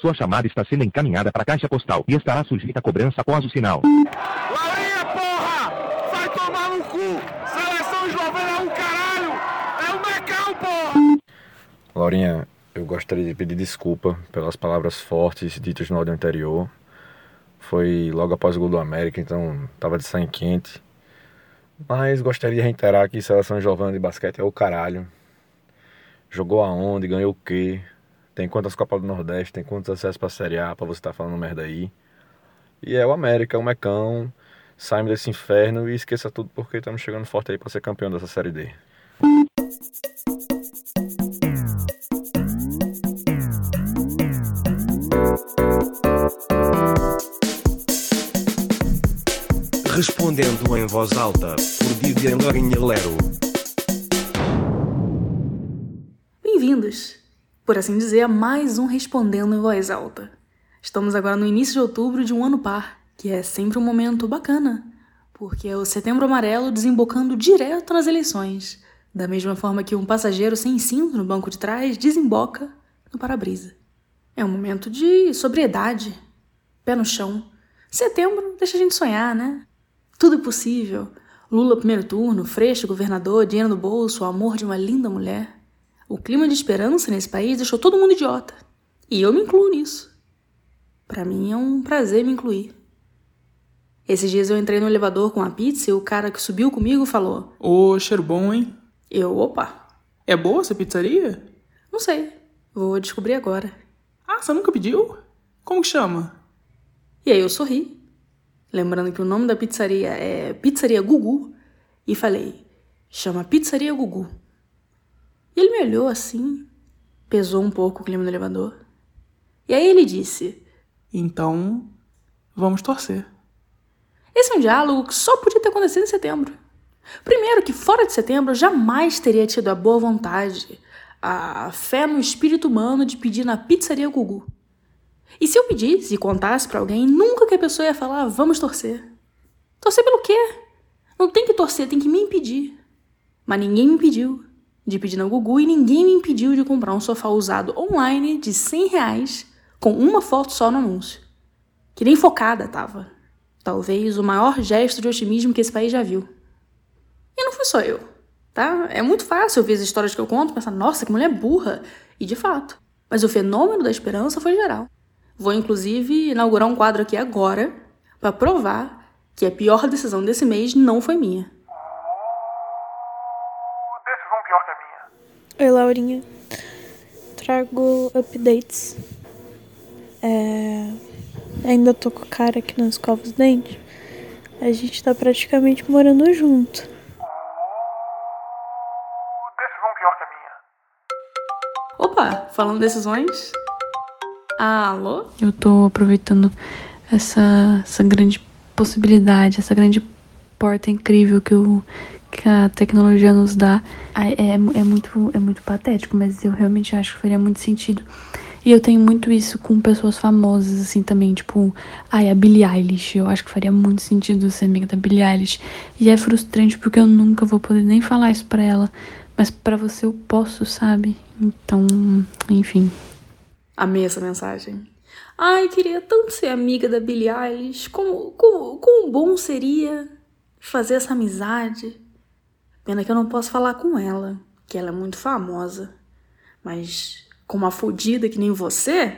Sua chamada está sendo encaminhada para a caixa postal e estará sujeita a cobrança após o sinal. Laurinha, porra! Vai tomar no cu! Seleção eslovena é um caralho! É um mecão, porra! Laurinha, eu gostaria de pedir desculpa pelas palavras fortes ditas no áudio anterior. Foi logo após o gol do América, então tava de sangue quente. Mas gostaria de reiterar que seleção jovem de basquete é o caralho. Jogou aonde, ganhou o quê? Tem quantas Copas do Nordeste, tem quantos acessos pra Série A pra você estar tá falando merda aí. E é o América, é o Mecão. Sai desse inferno e esqueça tudo porque estamos chegando forte aí pra ser campeão dessa Série D. Respondendo em voz alta, por Vivian Lourinha Lero. Bem-vindos, por assim dizer, a mais um Respondendo em Voz Alta. Estamos agora no início de outubro de um ano par, que é sempre um momento bacana, porque é o setembro amarelo desembocando direto nas eleições, da mesma forma que um passageiro sem cinto no banco de trás desemboca no para-brisa. É um momento de sobriedade, pé no chão. Setembro deixa a gente sonhar, né? Tudo é possível. Lula primeiro turno, Freixo governador, dinheiro no bolso, o amor de uma linda mulher. O clima de esperança nesse país deixou todo mundo idiota. E eu me incluo nisso. Para mim é um prazer me incluir. Esses dias eu entrei no elevador com a pizza e o cara que subiu comigo falou: Ô, cheiro bom, hein? Eu, opa. É boa essa pizzaria? Não sei. Vou descobrir agora. Ah, você nunca pediu? Como que chama? E aí eu sorri lembrando que o nome da pizzaria é Pizzaria Gugu, e falei: chama Pizzaria Gugu. E ele me olhou assim, pesou um pouco o clima do elevador. E aí ele disse: Então, vamos torcer. Esse é um diálogo que só podia ter acontecido em setembro. Primeiro, que fora de setembro eu jamais teria tido a boa vontade, a fé no espírito humano de pedir na pizzaria Gugu. E se eu pedisse e contasse para alguém, nunca que a pessoa ia falar, vamos torcer. Torcer pelo quê? Não tem que torcer, tem que me impedir. Mas ninguém me impediu de pedir na Gugu e ninguém me impediu de comprar um sofá usado online de 100 reais com uma foto só no anúncio. Que nem focada tava. Talvez o maior gesto de otimismo que esse país já viu. E não fui só eu, tá? É muito fácil ouvir as histórias que eu conto e pensar, nossa, que mulher burra. E de fato. Mas o fenômeno da esperança foi geral. Vou inclusive inaugurar um quadro aqui agora para provar que a pior decisão desse mês não foi minha. Decisão pior que a minha. Oi, Laurinha. Trago updates. É... Ainda tô com o cara aqui nas escova dos dentes. A gente tá praticamente morando junto. Decisão pior que a minha. Opa, falando decisões, Alô? Eu tô aproveitando essa, essa grande possibilidade, essa grande porta incrível que, o, que a tecnologia nos dá. É, é, é, muito, é muito patético, mas eu realmente acho que faria muito sentido. E eu tenho muito isso com pessoas famosas, assim, também, tipo, ai, a Billie Eilish. Eu acho que faria muito sentido ser amiga da Billie Eilish. E é frustrante porque eu nunca vou poder nem falar isso pra ela. Mas para você eu posso, sabe? Então, enfim. Amei essa mensagem. Ai, queria tanto ser amiga da Billie Eilish. Como, como, como bom seria fazer essa amizade. Pena que eu não posso falar com ela, que ela é muito famosa. Mas com uma fodida que nem você?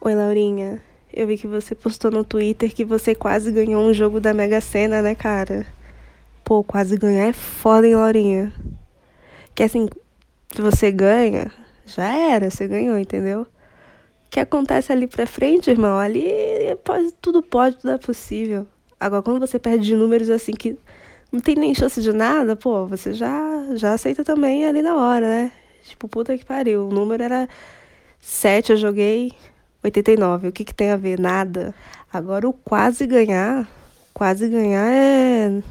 Oi, Laurinha. Eu vi que você postou no Twitter que você quase ganhou um jogo da Mega Sena, né, cara? Pô, quase ganhar é foda, hein, Laurinha? Que assim, se você ganha, já era, você ganhou, entendeu? O que acontece ali pra frente, irmão, ali pode, tudo pode, tudo é possível. Agora, quando você perde de números assim que não tem nem chance de nada, pô, você já, já aceita também ali na hora, né? Tipo, puta que pariu. O número era 7, eu joguei 89. O que, que tem a ver? Nada. Agora, o quase ganhar, quase ganhar é.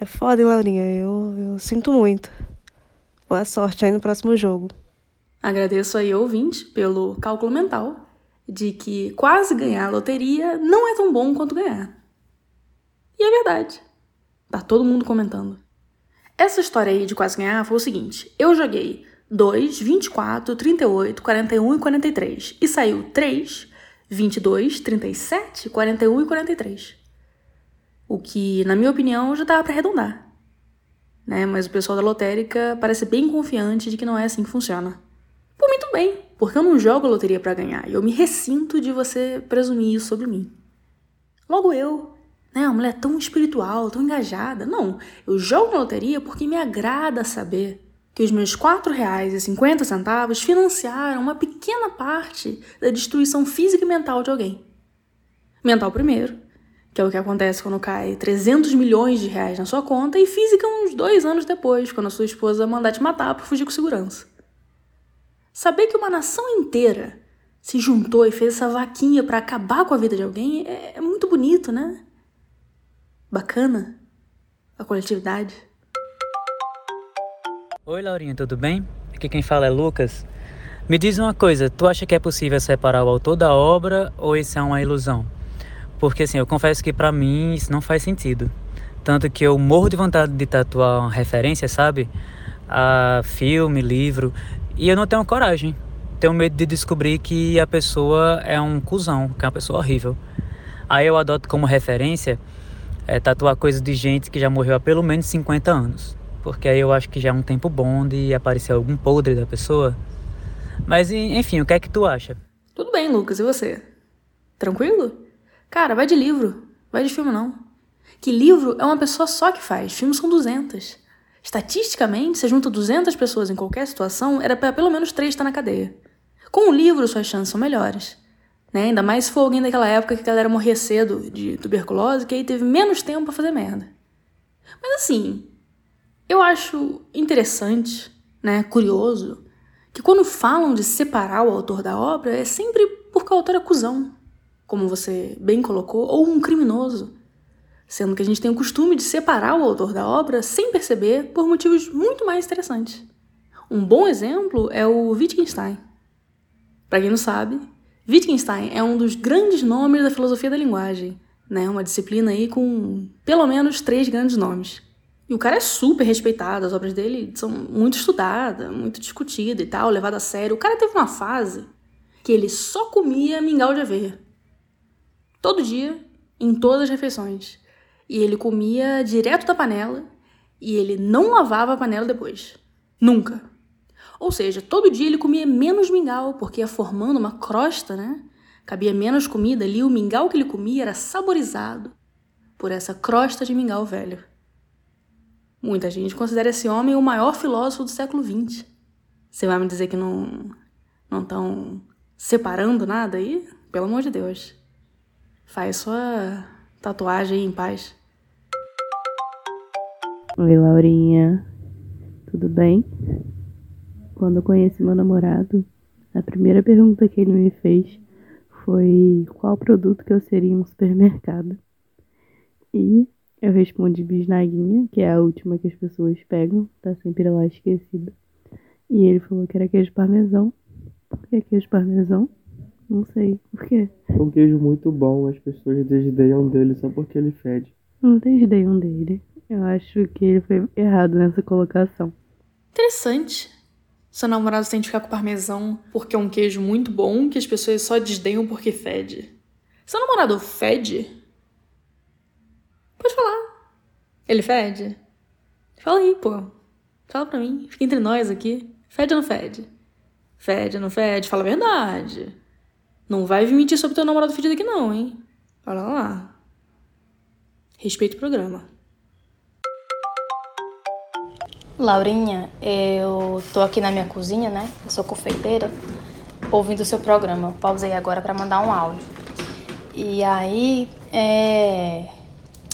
É foda, hein, Laurinha? Eu, eu sinto muito. Boa sorte aí no próximo jogo. Agradeço aí, ouvinte, pelo cálculo mental de que quase ganhar a loteria não é tão bom quanto ganhar. E é verdade. Tá todo mundo comentando. Essa história aí de quase ganhar foi o seguinte: eu joguei 2, 24, 38, 41 e 43. E saiu 3, 22, 37, 41 e 43. O que, na minha opinião, já dava para arredondar. Né? Mas o pessoal da lotérica parece bem confiante de que não é assim que funciona. Por muito bem, porque eu não jogo loteria para ganhar e eu me ressinto de você presumir isso sobre mim. Logo eu, né, uma mulher tão espiritual, tão engajada. Não, eu jogo na loteria porque me agrada saber que os meus R$ 4,50 financiaram uma pequena parte da destruição física e mental de alguém. Mental primeiro, que é o que acontece quando cai 300 milhões de reais na sua conta, e física uns dois anos depois, quando a sua esposa mandar te matar por fugir com segurança. Saber que uma nação inteira se juntou e fez essa vaquinha para acabar com a vida de alguém é, é muito bonito, né? Bacana. A coletividade. Oi, Laurinha, tudo bem? Aqui quem fala é Lucas. Me diz uma coisa, tu acha que é possível separar o autor da obra ou isso é uma ilusão? Porque assim, eu confesso que para mim isso não faz sentido. Tanto que eu morro de vontade de tatuar uma referência, sabe? A filme, livro, e eu não tenho coragem. Tenho medo de descobrir que a pessoa é um cuzão, que é uma pessoa horrível. Aí eu adoto como referência é, tatuar coisas de gente que já morreu há pelo menos 50 anos porque aí eu acho que já é um tempo bom de aparecer algum podre da pessoa. Mas enfim, o que é que tu acha? Tudo bem, Lucas, e você? Tranquilo? Cara, vai de livro, vai de filme não. Que livro é uma pessoa só que faz, filmes são 200. Estatisticamente, se junta 200 pessoas em qualquer situação, era para pelo menos 3 estar na cadeia. Com um livro, suas chances são melhores. Né? Ainda mais se for alguém daquela época que a galera morria cedo de tuberculose, que aí teve menos tempo para fazer merda. Mas assim, eu acho interessante, né, curioso, que quando falam de separar o autor da obra é sempre porque o autor é cuzão, como você bem colocou, ou um criminoso, sendo que a gente tem o costume de separar o autor da obra sem perceber por motivos muito mais interessantes. Um bom exemplo é o Wittgenstein. Para quem não sabe, Wittgenstein é um dos grandes nomes da filosofia da linguagem, né? Uma disciplina aí com pelo menos três grandes nomes. E o cara é super respeitado, as obras dele são muito estudadas, muito discutidas e tal, levada a sério. O cara teve uma fase que ele só comia mingau de aveia. Todo dia, em todas as refeições. E ele comia direto da panela e ele não lavava a panela depois. Nunca. Ou seja, todo dia ele comia menos mingau, porque ia formando uma crosta, né? Cabia menos comida ali, o mingau que ele comia era saborizado por essa crosta de mingau velho. Muita gente considera esse homem o maior filósofo do século XX. Você vai me dizer que não não estão separando nada aí? Pelo amor de Deus. Faz sua tatuagem em paz. Oi, Laurinha. Tudo bem? Quando eu conheci meu namorado, a primeira pergunta que ele me fez foi qual produto que eu seria em um supermercado. E eu respondi bisnaguinha, que é a última que as pessoas pegam, tá sempre lá esquecida. E ele falou que era queijo parmesão. Por que queijo parmesão? Não sei. Por quê? É um queijo muito bom, as pessoas desdeiam dele só porque ele fede. Não desdeiam dele. Eu acho que ele foi errado nessa colocação. Interessante. Seu namorado tem que ficar com parmesão porque é um queijo muito bom que as pessoas só desdenham porque fede. Seu namorado fede? Pode falar. Ele fede? Fala aí, pô. Fala pra mim. Fica entre nós aqui. Fede ou não fede? Fede ou não fede? Fala a verdade. Não vai mentir sobre teu namorado fedido aqui não, hein? Fala lá. Respeita o programa. Laurinha, eu tô aqui na minha cozinha, né? Eu sou confeiteira, ouvindo o seu programa. Pausei agora para mandar um áudio. E aí, é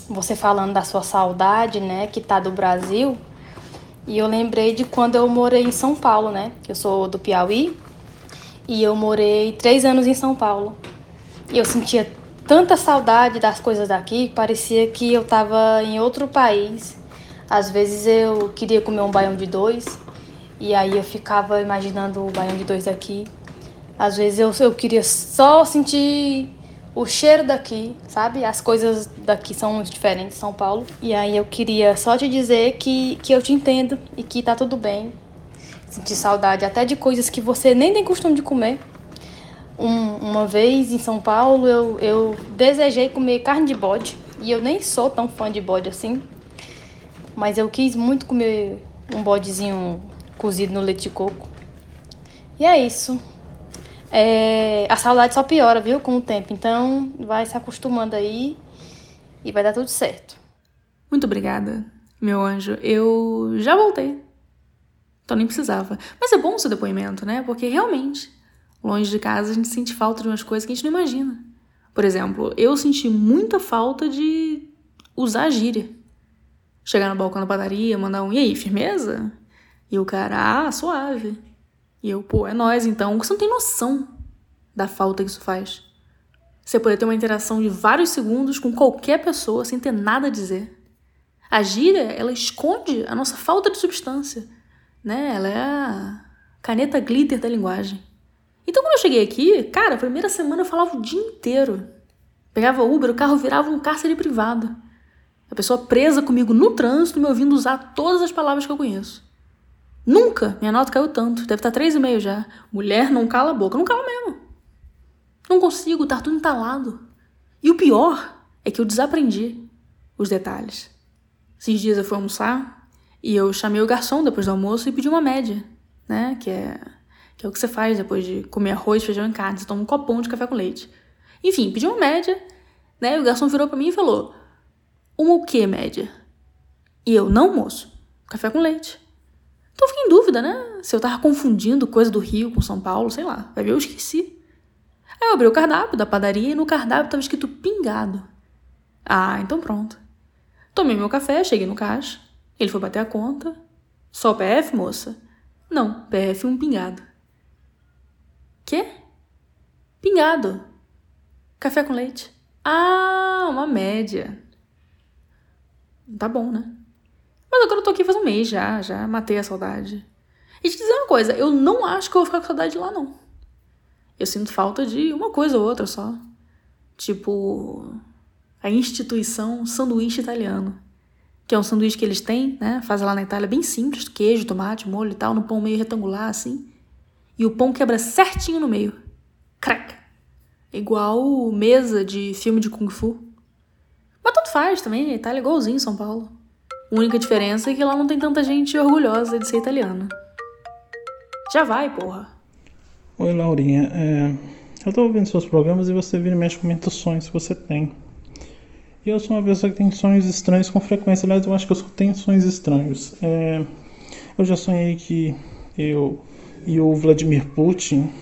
você falando da sua saudade, né, que tá do Brasil. E eu lembrei de quando eu morei em São Paulo, né? Eu sou do Piauí e eu morei três anos em São Paulo. E eu sentia tanta saudade das coisas daqui, parecia que eu tava em outro país. Às vezes eu queria comer um baião de dois e aí eu ficava imaginando o baião de dois aqui. Às vezes eu, eu queria só sentir o cheiro daqui, sabe? As coisas daqui são diferentes São Paulo. E aí eu queria só te dizer que, que eu te entendo e que tá tudo bem. sentir saudade até de coisas que você nem tem costume de comer. Um, uma vez em São Paulo eu, eu desejei comer carne de bode e eu nem sou tão fã de bode assim, mas eu quis muito comer um bodezinho cozido no leite de coco. E é isso. É, a saudade só piora, viu, com o tempo. Então, vai se acostumando aí e vai dar tudo certo. Muito obrigada, meu anjo. Eu já voltei. Então nem precisava. Mas é bom o seu depoimento, né? Porque realmente, longe de casa, a gente sente falta de umas coisas que a gente não imagina. Por exemplo, eu senti muita falta de usar gíria. Chegar no balcão da padaria, mandar um e aí, firmeza? E o cara, ah, suave. E eu, pô, é nós então. Você não tem noção da falta que isso faz. Você poder ter uma interação de vários segundos com qualquer pessoa sem ter nada a dizer. A gíria, ela esconde a nossa falta de substância, né? Ela é a caneta glitter da linguagem. Então, quando eu cheguei aqui, cara, a primeira semana eu falava o dia inteiro. Pegava Uber, o carro virava um cárcere privado. A pessoa presa comigo no trânsito, me ouvindo usar todas as palavras que eu conheço. Nunca minha nota caiu tanto. Deve estar 3,5 já. Mulher não cala a boca. Não cala mesmo. Não consigo, tá tudo entalado. E o pior é que eu desaprendi os detalhes. Esses dias eu fui almoçar e eu chamei o garçom depois do almoço e pedi uma média, né? Que é, que é o que você faz depois de comer arroz, feijão e carne. Você toma um copão de café com leite. Enfim, pedi uma média, né? E o garçom virou para mim e falou: Uma o que média? E eu, não, moço. Café com leite. Então eu fiquei em dúvida, né? Se eu tava confundindo coisa do Rio com São Paulo, sei lá. Vai ver, eu esqueci. Aí eu abri o cardápio da padaria e no cardápio tava escrito pingado. Ah, então pronto. Tomei meu café, cheguei no caixa. Ele foi bater a conta. Só PF, moça? Não, PF um pingado. Quê? Pingado. Café com leite. Ah, uma média. Tá bom, né? Mas agora eu tô aqui faz um mês já, já matei a saudade. E te dizer uma coisa, eu não acho que eu vou ficar com saudade de lá, não. Eu sinto falta de uma coisa ou outra só. Tipo, a instituição sanduíche italiano. Que é um sanduíche que eles têm, né? Fazem lá na Itália, bem simples, queijo, tomate, molho e tal, no pão meio retangular, assim. E o pão quebra certinho no meio. Crack! Igual mesa de filme de Kung Fu. Mas tanto faz também, a Itália é igualzinho São Paulo. A única diferença é que lá não tem tanta gente orgulhosa de ser italiana. Já vai, porra. Oi, Laurinha. É, eu tô ouvindo seus programas e você vira e mexe comenta os sonhos que você tem. E eu sou uma pessoa que tem sonhos estranhos com frequência. Aliás, eu acho que eu só tenho sonhos estranhos. É, eu já sonhei que eu e o Vladimir Putin,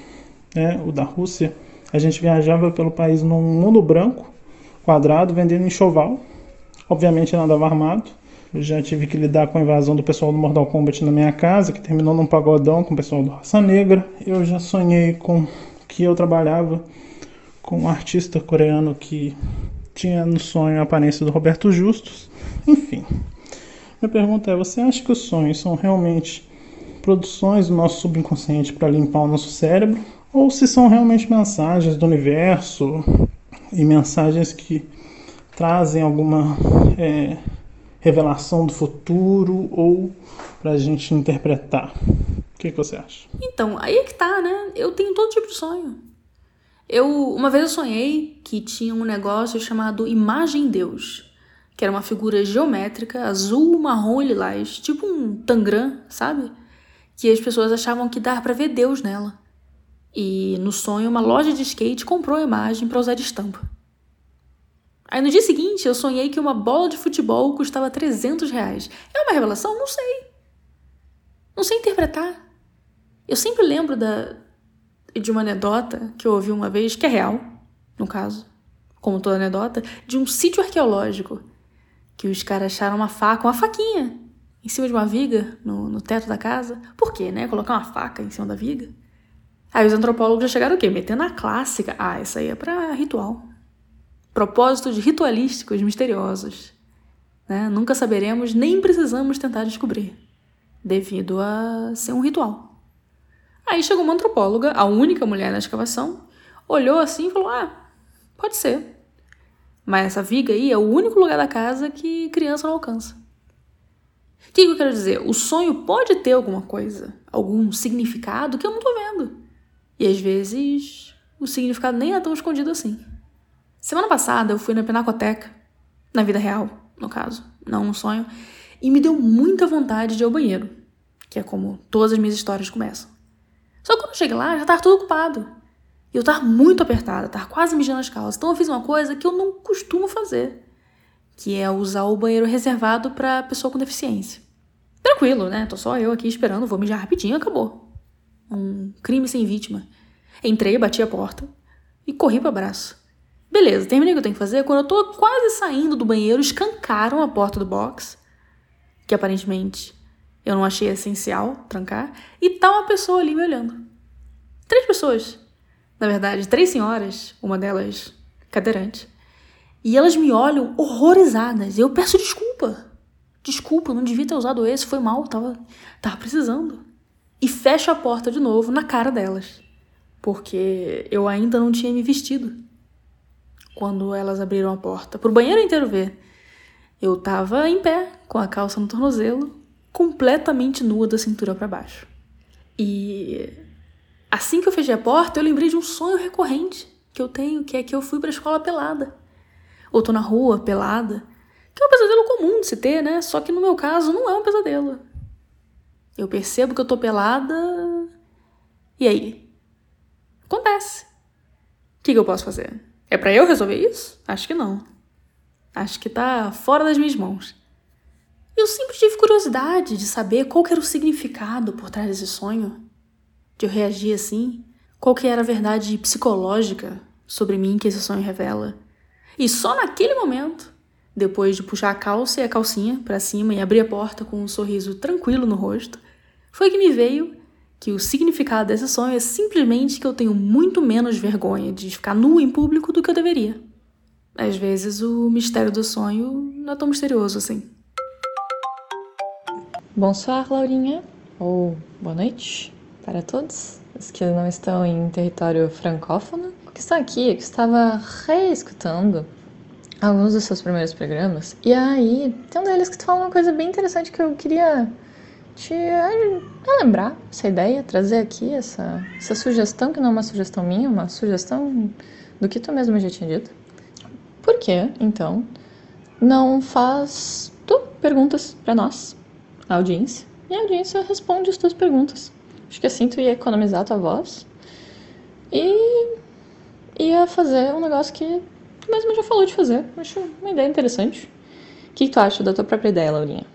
né, o da Rússia, a gente viajava pelo país num mundo branco, quadrado, vendendo enxoval. Obviamente nada armado. Eu já tive que lidar com a invasão do pessoal do Mortal Kombat na minha casa, que terminou num pagodão com o pessoal do Raça Negra. Eu já sonhei com que eu trabalhava com um artista coreano que tinha no sonho a aparência do Roberto Justus. Enfim, minha pergunta é: você acha que os sonhos são realmente produções do nosso subconsciente para limpar o nosso cérebro? Ou se são realmente mensagens do universo e mensagens que trazem alguma. É, revelação do futuro ou para a gente interpretar? O que, que, você acha? Então, aí é que tá, né? Eu tenho todo tipo de sonho. Eu, uma vez eu sonhei que tinha um negócio chamado Imagem Deus, que era uma figura geométrica, azul, marrom e lilás, tipo um tangram, sabe? Que as pessoas achavam que dava para ver Deus nela. E no sonho, uma loja de skate comprou a imagem para usar de estampa. Aí no dia seguinte eu sonhei que uma bola de futebol custava 300 reais. É uma revelação? Não sei. Não sei interpretar. Eu sempre lembro da, de uma anedota que eu ouvi uma vez, que é real, no caso, como toda anedota, de um sítio arqueológico. Que os caras acharam uma faca, uma faquinha, em cima de uma viga no, no teto da casa. Por quê, né? Colocar uma faca em cima da viga. Aí os antropólogos já chegaram o quê? Metendo a clássica. Ah, isso aí é pra ritual propósitos ritualísticos misteriosos. Né? Nunca saberemos nem precisamos tentar descobrir, devido a ser um ritual. Aí chegou uma antropóloga, a única mulher na escavação, olhou assim e falou: Ah, pode ser. Mas essa viga aí é o único lugar da casa que criança não alcança. O que eu quero dizer? O sonho pode ter alguma coisa, algum significado que eu não tô vendo. E às vezes o significado nem é tão escondido assim. Semana passada eu fui na Pinacoteca, na vida real, no caso, não um sonho, e me deu muita vontade de ir ao banheiro, que é como todas as minhas histórias começam. Só que quando eu cheguei lá, já tava tudo ocupado. E eu tava muito apertada, tava quase mijando as calças. Então eu fiz uma coisa que eu não costumo fazer, que é usar o banheiro reservado para pessoa com deficiência. Tranquilo, né? Tô só eu aqui esperando, vou mijar rapidinho, acabou. Um crime sem vítima. Entrei, bati a porta e corri para abraço. Beleza, terminei o que eu tenho que fazer. Quando eu tô quase saindo do banheiro, escancaram a porta do box, que aparentemente eu não achei essencial trancar, e tá uma pessoa ali me olhando. Três pessoas. Na verdade, três senhoras, uma delas cadeirante. E elas me olham horrorizadas. Eu peço desculpa. Desculpa, não devia ter usado esse, foi mal, tava, tava precisando. E fecho a porta de novo na cara delas. Porque eu ainda não tinha me vestido. Quando elas abriram a porta, pro banheiro inteiro ver. Eu tava em pé, com a calça no tornozelo, completamente nua da cintura para baixo. E assim que eu fechei a porta, eu lembrei de um sonho recorrente que eu tenho, que é que eu fui para a escola pelada. Ou tô na rua pelada, que é um pesadelo comum de se ter, né? Só que no meu caso não é um pesadelo. Eu percebo que eu tô pelada. E aí? Acontece. O que, que eu posso fazer? É para eu resolver isso? Acho que não. Acho que tá fora das minhas mãos. Eu sempre tive curiosidade de saber qual era o significado por trás desse sonho, de eu reagir assim, qual que era a verdade psicológica sobre mim que esse sonho revela. E só naquele momento, depois de puxar a calça e a calcinha para cima e abrir a porta com um sorriso tranquilo no rosto, foi que me veio que o significado desse sonho é simplesmente que eu tenho muito menos vergonha de ficar nua em público do que eu deveria. Às vezes o mistério do sonho não é tão misterioso assim. Bonsoir, Laurinha. Ou boa noite para todos os que não estão em território francófono. Que estão aqui, que estava reescutando alguns dos seus primeiros programas. E aí, tem um deles que fala uma coisa bem interessante que eu queria te lembrar essa ideia, trazer aqui essa, essa sugestão, que não é uma sugestão minha, uma sugestão do que tu mesmo já tinha dito. Por que, então, não faz tu perguntas para nós a audiência e a audiência responde as tuas perguntas. Acho que assim tu ia economizar a tua voz e ia fazer um negócio que tu mesmo já falou de fazer. Acho uma ideia interessante. O que tu acha da tua própria ideia, Laurinha?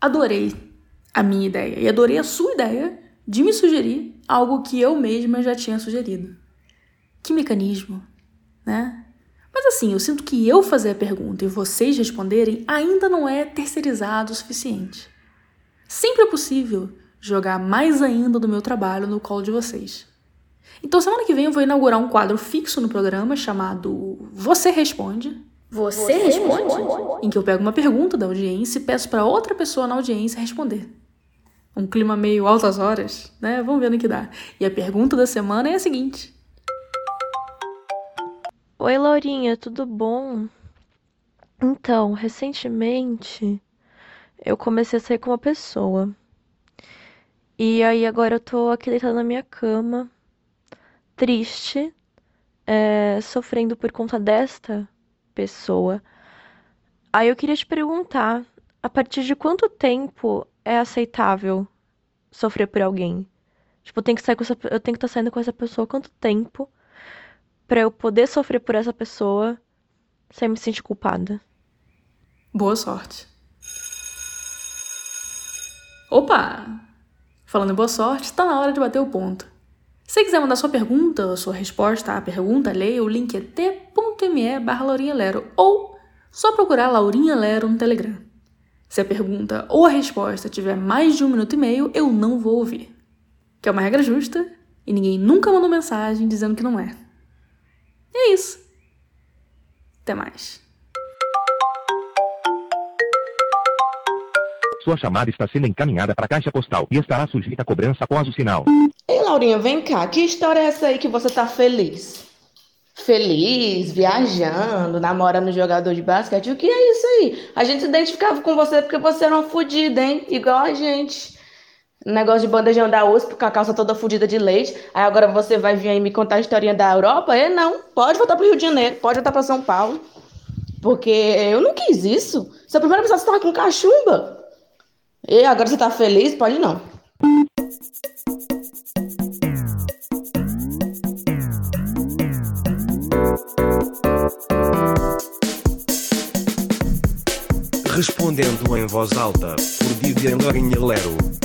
Adorei a minha ideia e adorei a sua ideia de me sugerir algo que eu mesma já tinha sugerido. Que mecanismo, né? Mas assim, eu sinto que eu fazer a pergunta e vocês responderem ainda não é terceirizado o suficiente. Sempre é possível jogar mais ainda do meu trabalho no colo de vocês. Então, semana que vem eu vou inaugurar um quadro fixo no programa chamado Você Responde. Você, responde? Em que eu pego uma pergunta da audiência e peço para outra pessoa na audiência responder. Um clima meio altas horas, né? Vamos ver no que dá. E a pergunta da semana é a seguinte: Oi, Laurinha, tudo bom? Então, recentemente eu comecei a sair com uma pessoa. E aí agora eu tô aqui deitada na minha cama, triste, é, sofrendo por conta desta pessoa. Aí eu queria te perguntar, a partir de quanto tempo é aceitável sofrer por alguém? Tipo, eu tenho que sair com essa, eu tenho que estar tá saindo com essa pessoa quanto tempo para eu poder sofrer por essa pessoa sem me sentir culpada? Boa sorte. Opa! Falando em boa sorte, está na hora de bater o ponto. Se quiser mandar sua pergunta ou sua resposta à pergunta, leia o link é t.me barra Laurinha Lero ou só procurar Laurinha Lero no Telegram. Se a pergunta ou a resposta tiver mais de um minuto e meio, eu não vou ouvir. Que é uma regra justa e ninguém nunca mandou mensagem dizendo que não é. E é isso. Até mais. Sua chamada está sendo encaminhada para a caixa postal e estará sujeita a cobrança após o sinal. Ei, Laurinha, vem cá. Que história é essa aí que você tá feliz? Feliz, viajando, namorando jogador de basquete. O que é isso aí? A gente se identificava com você porque você era uma fodida, hein? Igual a gente. Negócio de bandejão da USP com a calça toda fodida de leite. Aí agora você vai vir aí me contar a historinha da Europa? É não. Pode voltar pro Rio de Janeiro, pode voltar para São Paulo. Porque eu não quis isso. Você é a primeira pessoa que estava com cachumba. E agora você tá feliz? Pode não. Respondendo em voz alta, por Didier Lourinho Lero.